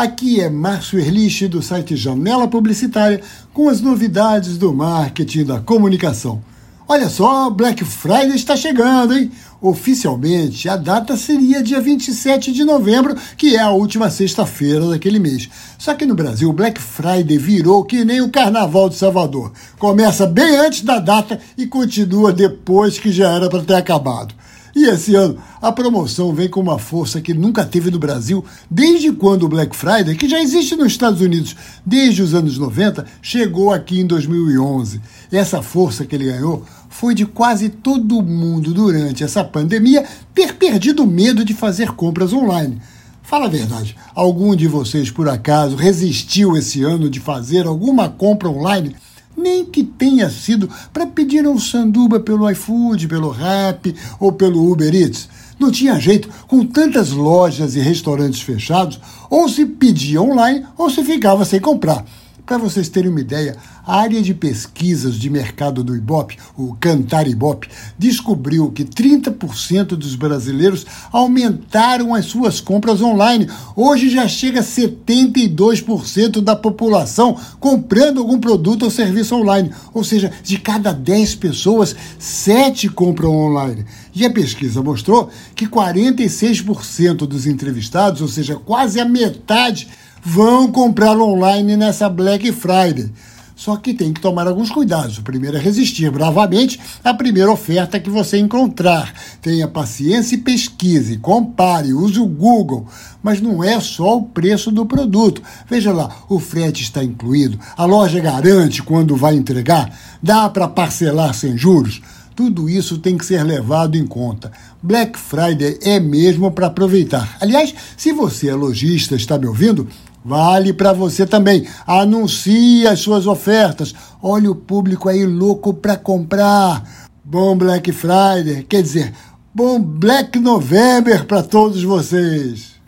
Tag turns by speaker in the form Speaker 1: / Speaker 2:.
Speaker 1: Aqui é Márcio Erlich do site Janela Publicitária com as novidades do marketing da comunicação. Olha só, Black Friday está chegando, hein? Oficialmente, a data seria dia 27 de novembro, que é a última sexta-feira daquele mês. Só que no Brasil, Black Friday virou que nem o Carnaval de Salvador. Começa bem antes da data e continua depois que já era para ter acabado. E esse ano, a promoção vem com uma força que nunca teve no Brasil desde quando o Black Friday, que já existe nos Estados Unidos desde os anos 90, chegou aqui em 2011. E essa força que ele ganhou foi de quase todo mundo durante essa pandemia ter perdido o medo de fazer compras online. Fala a verdade, algum de vocês por acaso resistiu esse ano de fazer alguma compra online? Nem que tenha sido para pedir um sanduba pelo iFood, pelo Rap ou pelo Uber Eats. Não tinha jeito, com tantas lojas e restaurantes fechados, ou se pedia online ou se ficava sem comprar. Para vocês terem uma ideia, a área de pesquisas de mercado do Ibope, o Cantar Ibope, descobriu que 30% dos brasileiros aumentaram as suas compras online. Hoje já chega a 72% da população comprando algum produto ou serviço online. Ou seja, de cada 10 pessoas, 7 compram online. E a pesquisa mostrou que 46% dos entrevistados, ou seja, quase a metade, vão comprar online nessa Black Friday. Só que tem que tomar alguns cuidados. O primeiro é resistir bravamente à primeira oferta que você encontrar. Tenha paciência e pesquise, compare, use o Google. Mas não é só o preço do produto. Veja lá, o frete está incluído, a loja garante quando vai entregar, dá para parcelar sem juros. Tudo isso tem que ser levado em conta. Black Friday é mesmo para aproveitar. Aliás, se você é lojista, está me ouvindo, Vale para você também. Anuncie as suas ofertas. Olha o público aí louco para comprar. Bom Black Friday, quer dizer, bom Black November para todos vocês.